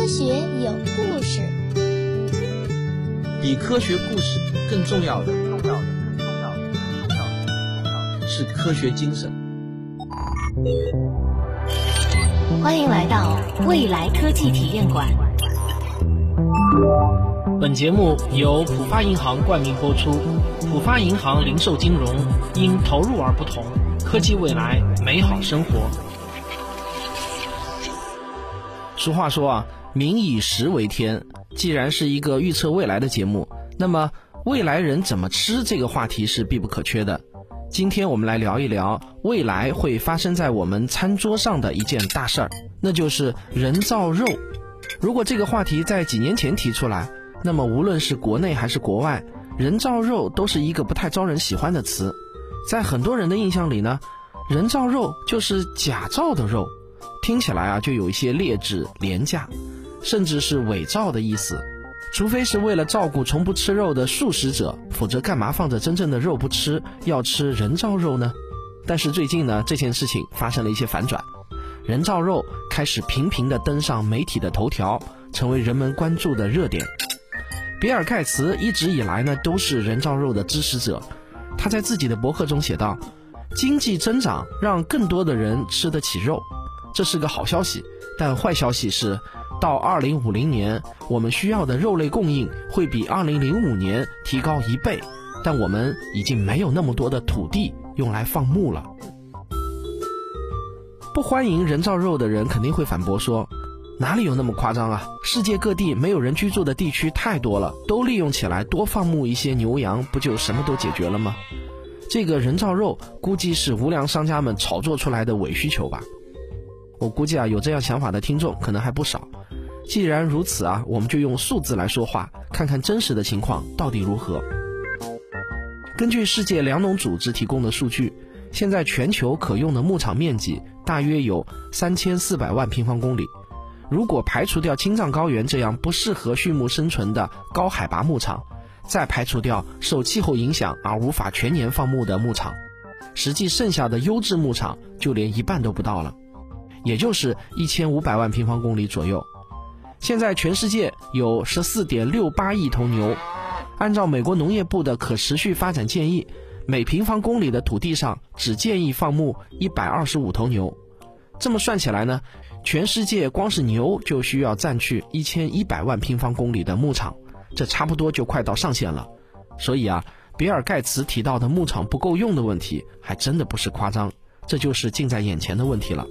科学有故事，比科学故事更重要的，重要的，重要的，重要的是科学精神。欢迎来到未来科技体验馆。本节目由浦发银行冠名播出。浦发银行零售金融因投入而不同，科技未来，美好生活。俗话说啊，民以食为天。既然是一个预测未来的节目，那么未来人怎么吃这个话题是必不可缺的。今天我们来聊一聊未来会发生在我们餐桌上的一件大事儿，那就是人造肉。如果这个话题在几年前提出来，那么无论是国内还是国外，人造肉都是一个不太招人喜欢的词。在很多人的印象里呢，人造肉就是假造的肉。听起来啊，就有一些劣质、廉价，甚至是伪造的意思。除非是为了照顾从不吃肉的素食者，否则干嘛放着真正的肉不吃，要吃人造肉呢？但是最近呢，这件事情发生了一些反转，人造肉开始频频地登上媒体的头条，成为人们关注的热点。比尔盖茨一直以来呢，都是人造肉的支持者。他在自己的博客中写道：“经济增长让更多的人吃得起肉。”这是个好消息，但坏消息是，到二零五零年，我们需要的肉类供应会比二零零五年提高一倍，但我们已经没有那么多的土地用来放牧了。不欢迎人造肉的人肯定会反驳说，哪里有那么夸张啊？世界各地没有人居住的地区太多了，都利用起来多放牧一些牛羊，不就什么都解决了吗？这个人造肉估计是无良商家们炒作出来的伪需求吧。我估计啊，有这样想法的听众可能还不少。既然如此啊，我们就用数字来说话，看看真实的情况到底如何。根据世界粮农组织提供的数据，现在全球可用的牧场面积大约有三千四百万平方公里。如果排除掉青藏高原这样不适合畜牧生存的高海拔牧场，再排除掉受气候影响而无法全年放牧的牧场，实际剩下的优质牧场就连一半都不到了。也就是一千五百万平方公里左右。现在全世界有十四点六八亿头牛，按照美国农业部的可持续发展建议，每平方公里的土地上只建议放牧一百二十五头牛。这么算起来呢，全世界光是牛就需要占据一千一百万平方公里的牧场，这差不多就快到上限了。所以啊，比尔盖茨提到的牧场不够用的问题，还真的不是夸张，这就是近在眼前的问题了。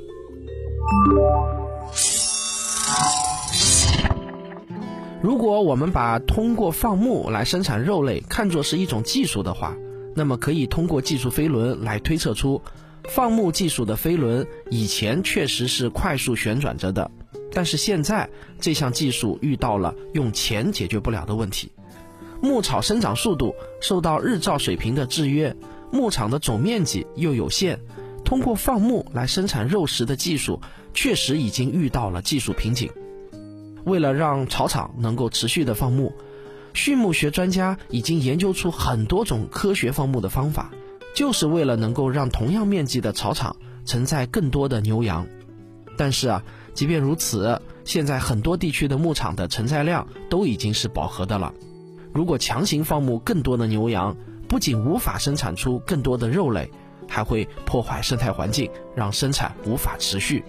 如果我们把通过放牧来生产肉类看作是一种技术的话，那么可以通过技术飞轮来推测出，放牧技术的飞轮以前确实是快速旋转着的，但是现在这项技术遇到了用钱解决不了的问题。牧草生长速度受到日照水平的制约，牧场的总面积又有限。通过放牧来生产肉食的技术，确实已经遇到了技术瓶颈。为了让草场能够持续的放牧，畜牧学专家已经研究出很多种科学放牧的方法，就是为了能够让同样面积的草场承载更多的牛羊。但是啊，即便如此，现在很多地区的牧场的承载量都已经是饱和的了。如果强行放牧更多的牛羊，不仅无法生产出更多的肉类。还会破坏生态环境，让生产无法持续。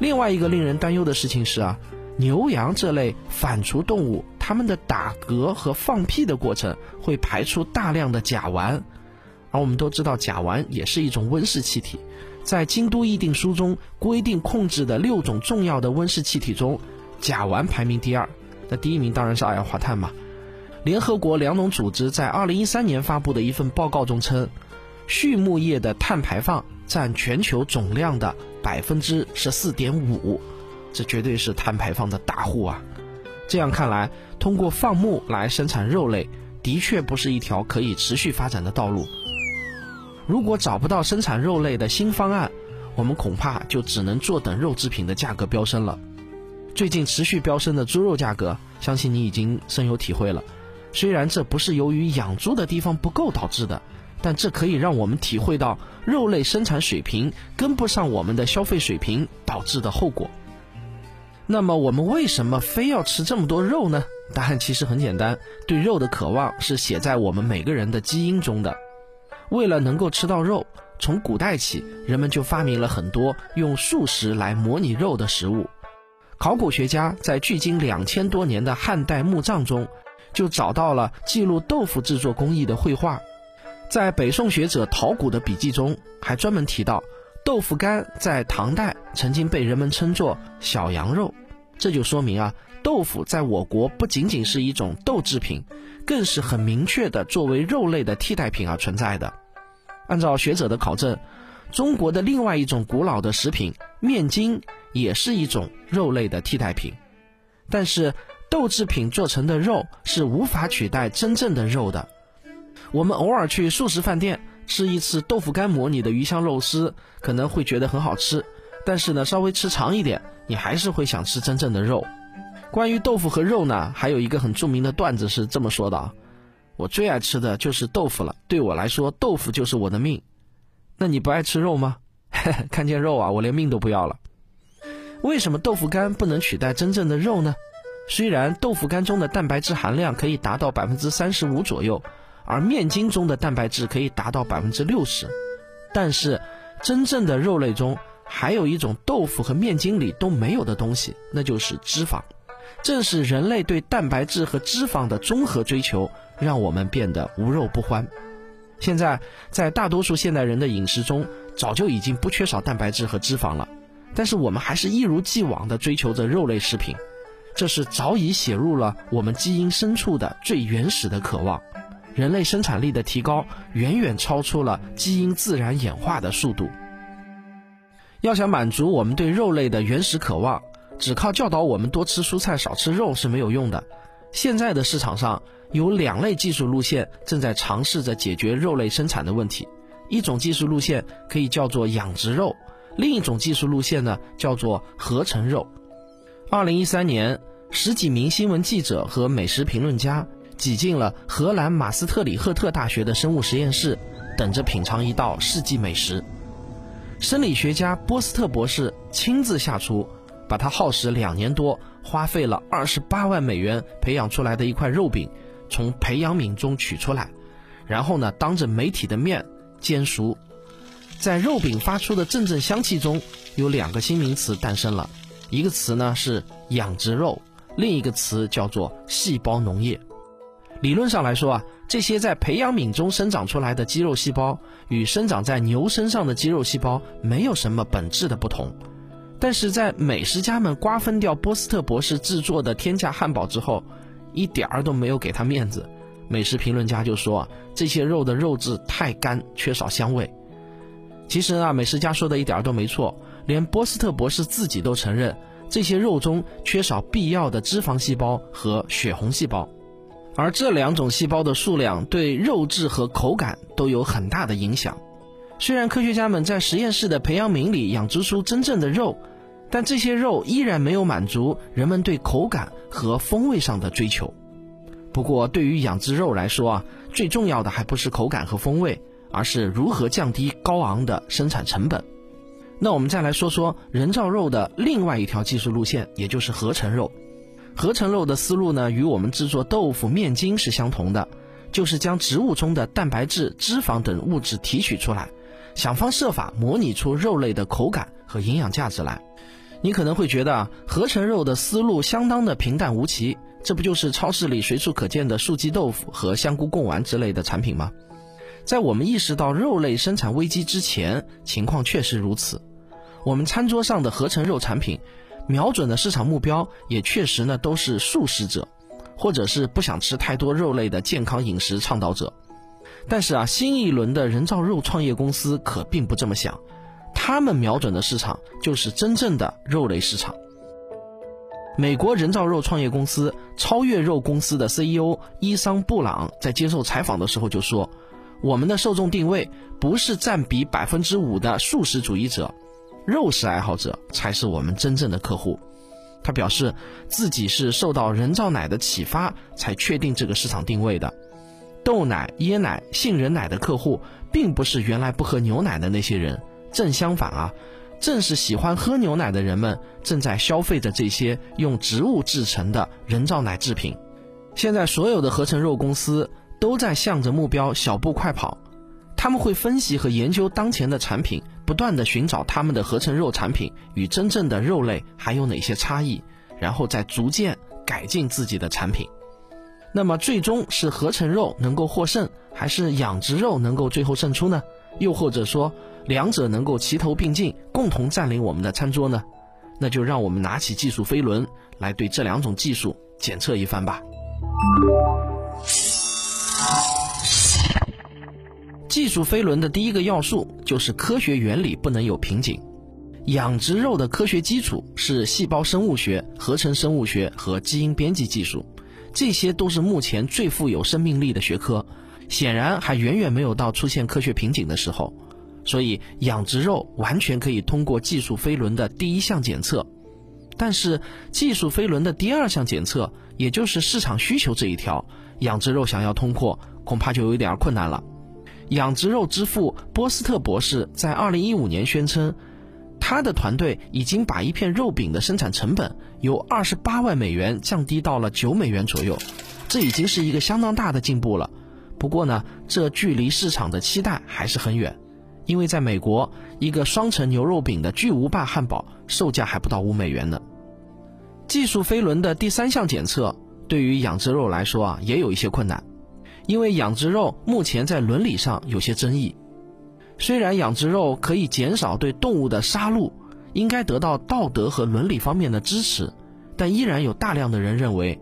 另外一个令人担忧的事情是啊，牛羊这类反刍动物，它们的打嗝和放屁的过程会排出大量的甲烷，而我们都知道甲烷也是一种温室气体。在京都议定书中规定控制的六种重要的温室气体中，甲烷排名第二，那第一名当然是二氧化碳嘛。联合国粮农组织在二零一三年发布的一份报告中称，畜牧业的碳排放占全球总量的百分之十四点五，这绝对是碳排放的大户啊！这样看来，通过放牧来生产肉类，的确不是一条可以持续发展的道路。如果找不到生产肉类的新方案，我们恐怕就只能坐等肉制品的价格飙升了。最近持续飙升的猪肉价格，相信你已经深有体会了。虽然这不是由于养猪的地方不够导致的，但这可以让我们体会到肉类生产水平跟不上我们的消费水平导致的后果。那么我们为什么非要吃这么多肉呢？答案其实很简单，对肉的渴望是写在我们每个人的基因中的。为了能够吃到肉，从古代起，人们就发明了很多用素食来模拟肉的食物。考古学家在距今两千多年的汉代墓葬中，就找到了记录豆腐制作工艺的绘画。在北宋学者陶谷的笔记中，还专门提到，豆腐干在唐代曾经被人们称作小羊肉。这就说明啊，豆腐在我国不仅仅是一种豆制品，更是很明确的作为肉类的替代品而存在的。按照学者的考证，中国的另外一种古老的食品面筋也是一种肉类的替代品。但是豆制品做成的肉是无法取代真正的肉的。我们偶尔去素食饭店吃一次豆腐干模拟的鱼香肉丝，可能会觉得很好吃。但是呢，稍微吃长一点，你还是会想吃真正的肉。关于豆腐和肉呢，还有一个很著名的段子是这么说的啊：我最爱吃的就是豆腐了，对我来说，豆腐就是我的命。那你不爱吃肉吗？看见肉啊，我连命都不要了。为什么豆腐干不能取代真正的肉呢？虽然豆腐干中的蛋白质含量可以达到百分之三十五左右，而面筋中的蛋白质可以达到百分之六十，但是真正的肉类中。还有一种豆腐和面筋里都没有的东西，那就是脂肪。正是人类对蛋白质和脂肪的综合追求，让我们变得无肉不欢。现在，在大多数现代人的饮食中，早就已经不缺少蛋白质和脂肪了，但是我们还是一如既往地追求着肉类食品，这是早已写入了我们基因深处的最原始的渴望。人类生产力的提高，远远超出了基因自然演化的速度。要想满足我们对肉类的原始渴望，只靠教导我们多吃蔬菜少吃肉是没有用的。现在的市场上有两类技术路线正在尝试着解决肉类生产的问题，一种技术路线可以叫做养殖肉，另一种技术路线呢叫做合成肉。二零一三年，十几名新闻记者和美食评论家挤进了荷兰马斯特里赫特大学的生物实验室，等着品尝一道世纪美食。生理学家波斯特博士亲自下厨，把他耗时两年多、花费了二十八万美元培养出来的一块肉饼，从培养皿中取出来，然后呢，当着媒体的面煎熟。在肉饼发出的阵阵香气中，有两个新名词诞生了，一个词呢是养殖肉，另一个词叫做细胞农业。理论上来说啊。这些在培养皿中生长出来的肌肉细胞与生长在牛身上的肌肉细胞没有什么本质的不同，但是在美食家们瓜分掉波斯特博士制作的天价汉堡之后，一点儿都没有给他面子。美食评论家就说这些肉的肉质太干，缺少香味。其实啊，美食家说的一点儿都没错，连波斯特博士自己都承认这些肉中缺少必要的脂肪细胞和血红细胞。而这两种细胞的数量对肉质和口感都有很大的影响。虽然科学家们在实验室的培养皿里养殖出真正的肉，但这些肉依然没有满足人们对口感和风味上的追求。不过，对于养殖肉来说啊，最重要的还不是口感和风味，而是如何降低高昂的生产成本。那我们再来说说人造肉的另外一条技术路线，也就是合成肉。合成肉的思路呢，与我们制作豆腐、面筋是相同的，就是将植物中的蛋白质、脂肪等物质提取出来，想方设法模拟出肉类的口感和营养价值来。你可能会觉得，合成肉的思路相当的平淡无奇，这不就是超市里随处可见的素鸡豆腐和香菇贡丸之类的产品吗？在我们意识到肉类生产危机之前，情况确实如此。我们餐桌上的合成肉产品。瞄准的市场目标也确实呢都是素食者，或者是不想吃太多肉类的健康饮食倡导者。但是啊，新一轮的人造肉创业公司可并不这么想，他们瞄准的市场就是真正的肉类市场。美国人造肉创业公司超越肉公司的 CEO 伊桑布朗在接受采访的时候就说：“我们的受众定位不是占比百分之五的素食主义者。”肉食爱好者才是我们真正的客户，他表示自己是受到人造奶的启发才确定这个市场定位的。豆奶、椰奶、杏仁奶的客户并不是原来不喝牛奶的那些人，正相反啊，正是喜欢喝牛奶的人们正在消费着这些用植物制成的人造奶制品。现在所有的合成肉公司都在向着目标小步快跑，他们会分析和研究当前的产品，不断的寻找他们的合成肉产品与真正的肉类还有哪些差异，然后再逐渐改进自己的产品。那么最终是合成肉能够获胜，还是养殖肉能够最后胜出呢？又或者说？两者能够齐头并进，共同占领我们的餐桌呢？那就让我们拿起技术飞轮来对这两种技术检测一番吧。技术飞轮的第一个要素就是科学原理不能有瓶颈。养殖肉的科学基础是细胞生物学、合成生物学和基因编辑技术，这些都是目前最富有生命力的学科，显然还远远没有到出现科学瓶颈的时候。所以，养殖肉完全可以通过技术飞轮的第一项检测，但是技术飞轮的第二项检测，也就是市场需求这一条，养殖肉想要通过，恐怕就有点困难了。养殖肉之父波斯特博士在二零一五年宣称，他的团队已经把一片肉饼的生产成本由二十八万美元降低到了九美元左右，这已经是一个相当大的进步了。不过呢，这距离市场的期待还是很远。因为在美国，一个双层牛肉饼的巨无霸汉堡售价还不到五美元呢。技术飞轮的第三项检测对于养殖肉来说啊，也有一些困难，因为养殖肉目前在伦理上有些争议。虽然养殖肉可以减少对动物的杀戮，应该得到道德和伦理方面的支持，但依然有大量的人认为，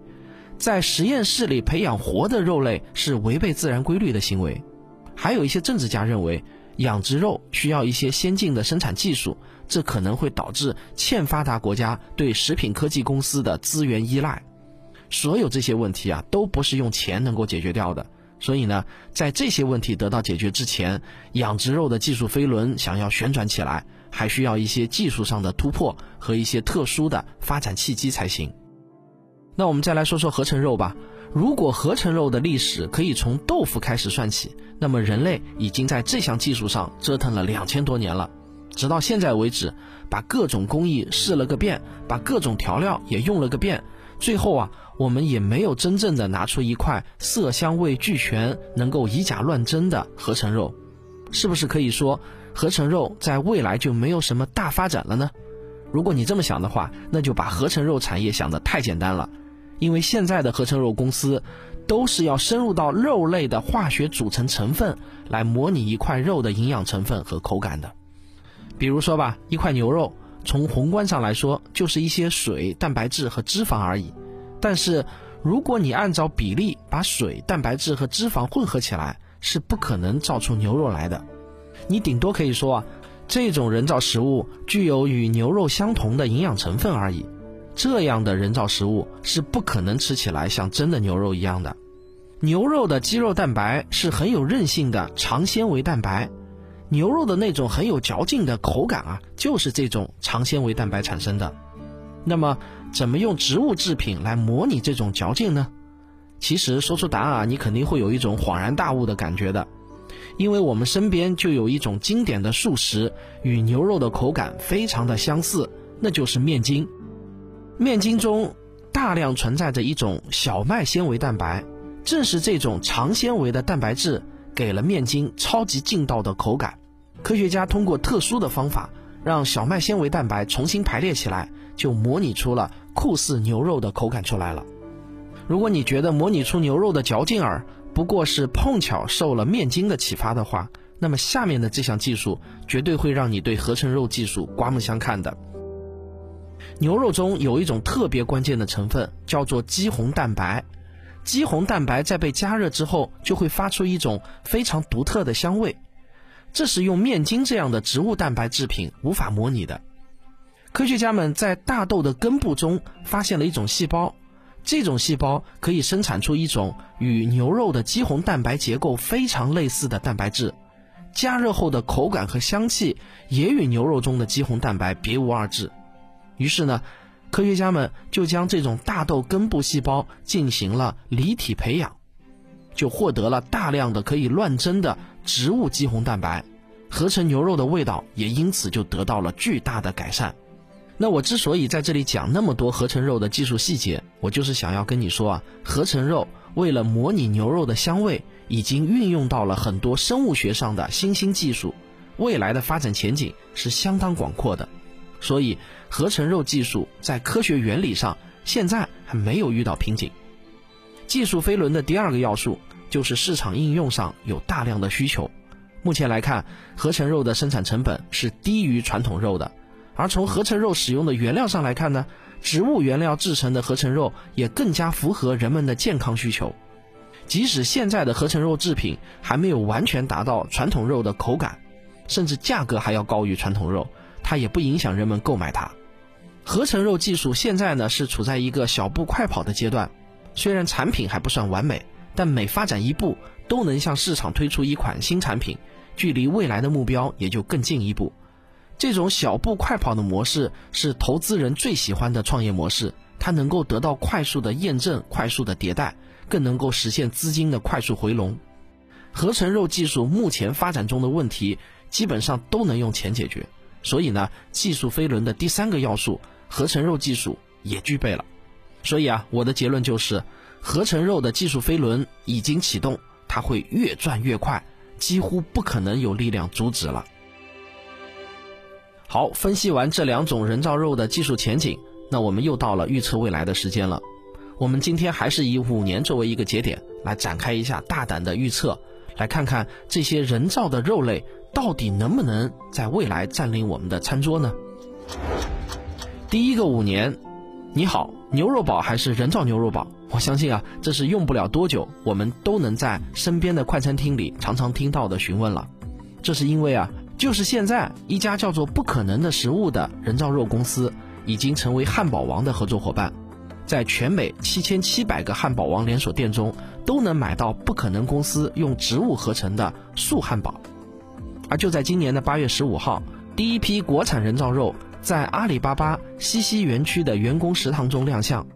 在实验室里培养活的肉类是违背自然规律的行为。还有一些政治家认为。养殖肉需要一些先进的生产技术，这可能会导致欠发达国家对食品科技公司的资源依赖。所有这些问题啊，都不是用钱能够解决掉的。所以呢，在这些问题得到解决之前，养殖肉的技术飞轮想要旋转起来，还需要一些技术上的突破和一些特殊的发展契机才行。那我们再来说说合成肉吧。如果合成肉的历史可以从豆腐开始算起，那么人类已经在这项技术上折腾了两千多年了。直到现在为止，把各种工艺试了个遍，把各种调料也用了个遍，最后啊，我们也没有真正的拿出一块色香味俱全、能够以假乱真的合成肉。是不是可以说，合成肉在未来就没有什么大发展了呢？如果你这么想的话，那就把合成肉产业想得太简单了。因为现在的合成肉公司，都是要深入到肉类的化学组成成分来模拟一块肉的营养成分和口感的。比如说吧，一块牛肉从宏观上来说就是一些水、蛋白质和脂肪而已。但是如果你按照比例把水、蛋白质和脂肪混合起来，是不可能造出牛肉来的。你顶多可以说啊，这种人造食物具有与牛肉相同的营养成分而已。这样的人造食物是不可能吃起来像真的牛肉一样的。牛肉的肌肉蛋白是很有韧性的长纤维蛋白，牛肉的那种很有嚼劲的口感啊，就是这种长纤维蛋白产生的。那么，怎么用植物制品来模拟这种嚼劲呢？其实说出答案啊，你肯定会有一种恍然大悟的感觉的，因为我们身边就有一种经典的素食，与牛肉的口感非常的相似，那就是面筋。面筋中大量存在着一种小麦纤维蛋白，正是这种长纤维的蛋白质给了面筋超级劲道的口感。科学家通过特殊的方法，让小麦纤维蛋白重新排列起来，就模拟出了酷似牛肉的口感出来了。如果你觉得模拟出牛肉的嚼劲儿不过是碰巧受了面筋的启发的话，那么下面的这项技术绝对会让你对合成肉技术刮目相看的。牛肉中有一种特别关键的成分，叫做肌红蛋白。肌红蛋白在被加热之后，就会发出一种非常独特的香味，这是用面筋这样的植物蛋白制品无法模拟的。科学家们在大豆的根部中发现了一种细胞，这种细胞可以生产出一种与牛肉的肌红蛋白结构非常类似的蛋白质，加热后的口感和香气也与牛肉中的肌红蛋白别无二致。于是呢，科学家们就将这种大豆根部细胞进行了离体培养，就获得了大量的可以乱真的植物肌红蛋白。合成牛肉的味道也因此就得到了巨大的改善。那我之所以在这里讲那么多合成肉的技术细节，我就是想要跟你说啊，合成肉为了模拟牛肉的香味，已经运用到了很多生物学上的新兴技术，未来的发展前景是相当广阔的。所以，合成肉技术在科学原理上现在还没有遇到瓶颈。技术飞轮的第二个要素就是市场应用上有大量的需求。目前来看，合成肉的生产成本是低于传统肉的。而从合成肉使用的原料上来看呢，植物原料制成的合成肉也更加符合人们的健康需求。即使现在的合成肉制品还没有完全达到传统肉的口感，甚至价格还要高于传统肉，它也不影响人们购买它。合成肉技术现在呢是处在一个小步快跑的阶段，虽然产品还不算完美，但每发展一步都能向市场推出一款新产品，距离未来的目标也就更进一步。这种小步快跑的模式是投资人最喜欢的创业模式，它能够得到快速的验证、快速的迭代，更能够实现资金的快速回笼。合成肉技术目前发展中的问题基本上都能用钱解决，所以呢，技术飞轮的第三个要素——合成肉技术也具备了。所以啊，我的结论就是，合成肉的技术飞轮已经启动，它会越转越快，几乎不可能有力量阻止了。好，分析完这两种人造肉的技术前景，那我们又到了预测未来的时间了。我们今天还是以五年作为一个节点来展开一下大胆的预测，来看看这些人造的肉类到底能不能在未来占领我们的餐桌呢？第一个五年，你好，牛肉堡还是人造牛肉堡？我相信啊，这是用不了多久，我们都能在身边的快餐厅里常常听到的询问了。这是因为啊。就是现在，一家叫做“不可能的食物”的人造肉公司已经成为汉堡王的合作伙伴，在全美七千七百个汉堡王连锁店中都能买到不可能公司用植物合成的素汉堡。而就在今年的八月十五号，第一批国产人造肉在阿里巴巴西溪园区的员工食堂中亮相，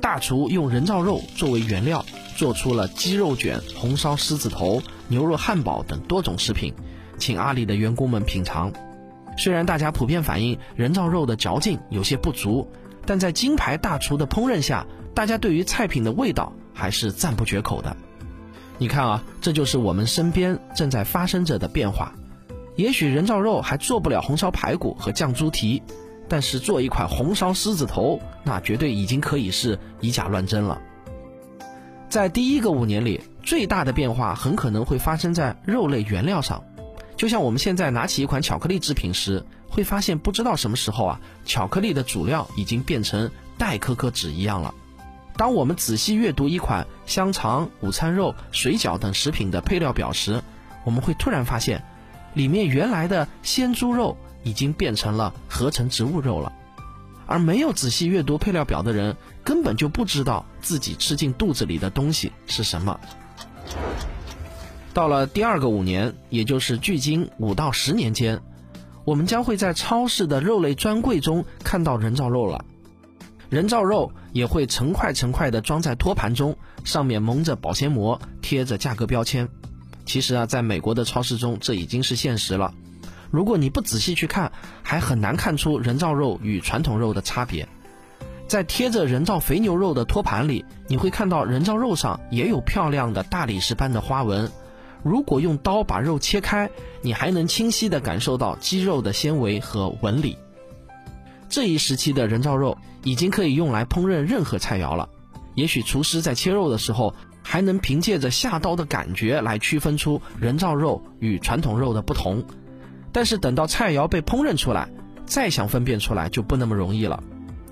大厨用人造肉作为原料，做出了鸡肉卷、红烧狮子头、牛肉汉堡等多种食品。请阿里的员工们品尝，虽然大家普遍反映人造肉的嚼劲有些不足，但在金牌大厨的烹饪下，大家对于菜品的味道还是赞不绝口的。你看啊，这就是我们身边正在发生着的变化。也许人造肉还做不了红烧排骨和酱猪蹄，但是做一款红烧狮子头，那绝对已经可以是以假乱真了。在第一个五年里，最大的变化很可能会发生在肉类原料上。就像我们现在拿起一款巧克力制品时，会发现不知道什么时候啊，巧克力的主料已经变成代可可脂一样了。当我们仔细阅读一款香肠、午餐肉、水饺等食品的配料表时，我们会突然发现，里面原来的鲜猪肉已经变成了合成植物肉了。而没有仔细阅读配料表的人，根本就不知道自己吃进肚子里的东西是什么。到了第二个五年，也就是距今五到十年间，我们将会在超市的肉类专柜中看到人造肉了。人造肉也会成块成块的装在托盘中，上面蒙着保鲜膜，贴着价格标签。其实啊，在美国的超市中，这已经是现实了。如果你不仔细去看，还很难看出人造肉与传统肉的差别。在贴着人造肥牛肉的托盘里，你会看到人造肉上也有漂亮的大理石般的花纹。如果用刀把肉切开，你还能清晰地感受到鸡肉的纤维和纹理。这一时期的人造肉已经可以用来烹饪任何菜肴了。也许厨师在切肉的时候，还能凭借着下刀的感觉来区分出人造肉与传统肉的不同。但是等到菜肴被烹饪出来，再想分辨出来就不那么容易了。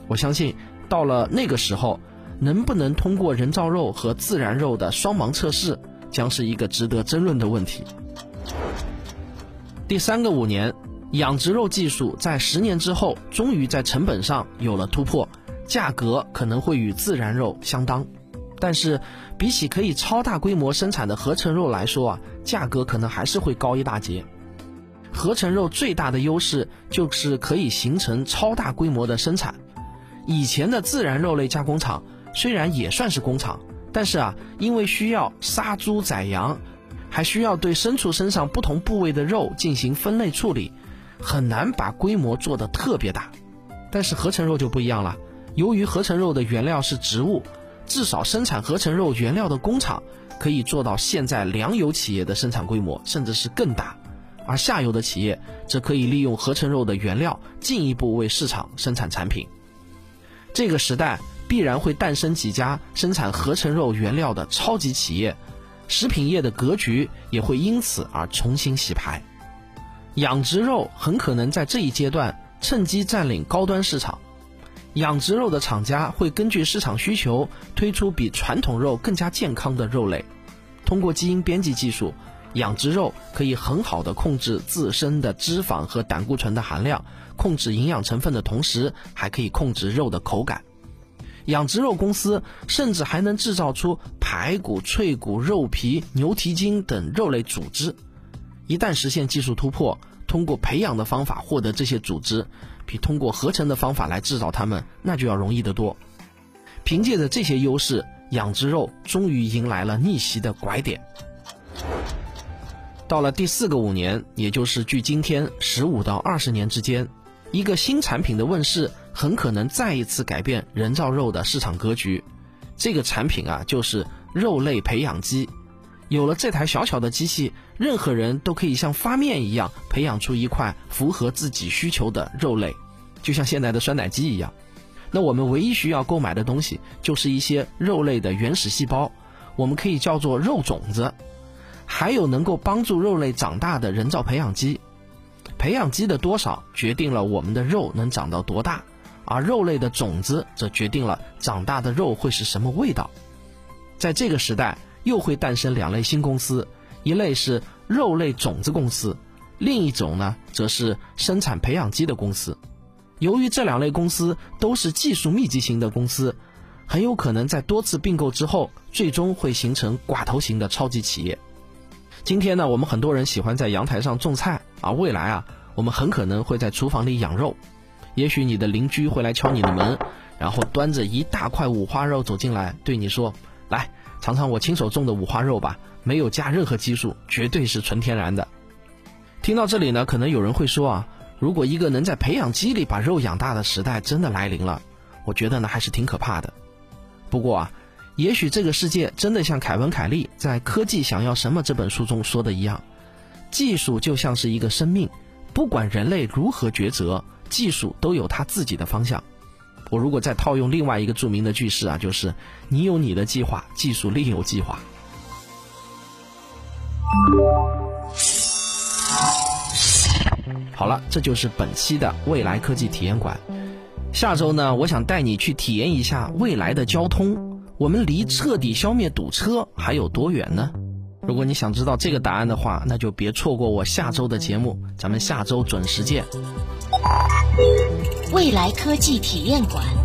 我相信到了那个时候，能不能通过人造肉和自然肉的双盲测试？将是一个值得争论的问题。第三个五年，养殖肉技术在十年之后，终于在成本上有了突破，价格可能会与自然肉相当。但是，比起可以超大规模生产的合成肉来说啊，价格可能还是会高一大截。合成肉最大的优势就是可以形成超大规模的生产。以前的自然肉类加工厂虽然也算是工厂。但是啊，因为需要杀猪宰羊，还需要对牲畜身上不同部位的肉进行分类处理，很难把规模做得特别大。但是合成肉就不一样了，由于合成肉的原料是植物，至少生产合成肉原料的工厂可以做到现在粮油企业的生产规模，甚至是更大。而下游的企业则可以利用合成肉的原料，进一步为市场生产产品。这个时代必然会诞生几家生产合成肉原料的超级企业，食品业的格局也会因此而重新洗牌。养殖肉很可能在这一阶段趁机占领高端市场。养殖肉的厂家会根据市场需求推出比传统肉更加健康的肉类，通过基因编辑技术。养殖肉可以很好的控制自身的脂肪和胆固醇的含量，控制营养成分的同时，还可以控制肉的口感。养殖肉公司甚至还能制造出排骨、脆骨、肉皮、牛蹄筋等肉类组织。一旦实现技术突破，通过培养的方法获得这些组织，比通过合成的方法来制造它们那就要容易得多。凭借着这些优势，养殖肉终于迎来了逆袭的拐点。到了第四个五年，也就是距今天十五到二十年之间，一个新产品的问世，很可能再一次改变人造肉的市场格局。这个产品啊，就是肉类培养基。有了这台小巧的机器，任何人都可以像发面一样培养出一块符合自己需求的肉类，就像现在的酸奶机一样。那我们唯一需要购买的东西，就是一些肉类的原始细胞，我们可以叫做肉种子。还有能够帮助肉类长大的人造培养基，培养基的多少决定了我们的肉能长到多大，而肉类的种子则决定了长大的肉会是什么味道。在这个时代，又会诞生两类新公司，一类是肉类种子公司，另一种呢，则是生产培养基的公司。由于这两类公司都是技术密集型的公司，很有可能在多次并购之后，最终会形成寡头型的超级企业。今天呢，我们很多人喜欢在阳台上种菜啊。未来啊，我们很可能会在厨房里养肉。也许你的邻居会来敲你的门，然后端着一大块五花肉走进来，对你说：“来尝尝我亲手种的五花肉吧，没有加任何激素，绝对是纯天然的。”听到这里呢，可能有人会说啊，如果一个能在培养基里把肉养大的时代真的来临了，我觉得呢还是挺可怕的。不过啊。也许这个世界真的像凯文·凯利在《科技想要什么》这本书中说的一样，技术就像是一个生命，不管人类如何抉择，技术都有它自己的方向。我如果再套用另外一个著名的句式啊，就是你有你的计划，技术另有计划。好了，这就是本期的未来科技体验馆。下周呢，我想带你去体验一下未来的交通。我们离彻底消灭堵车还有多远呢？如果你想知道这个答案的话，那就别错过我下周的节目，咱们下周准时见。未来科技体验馆。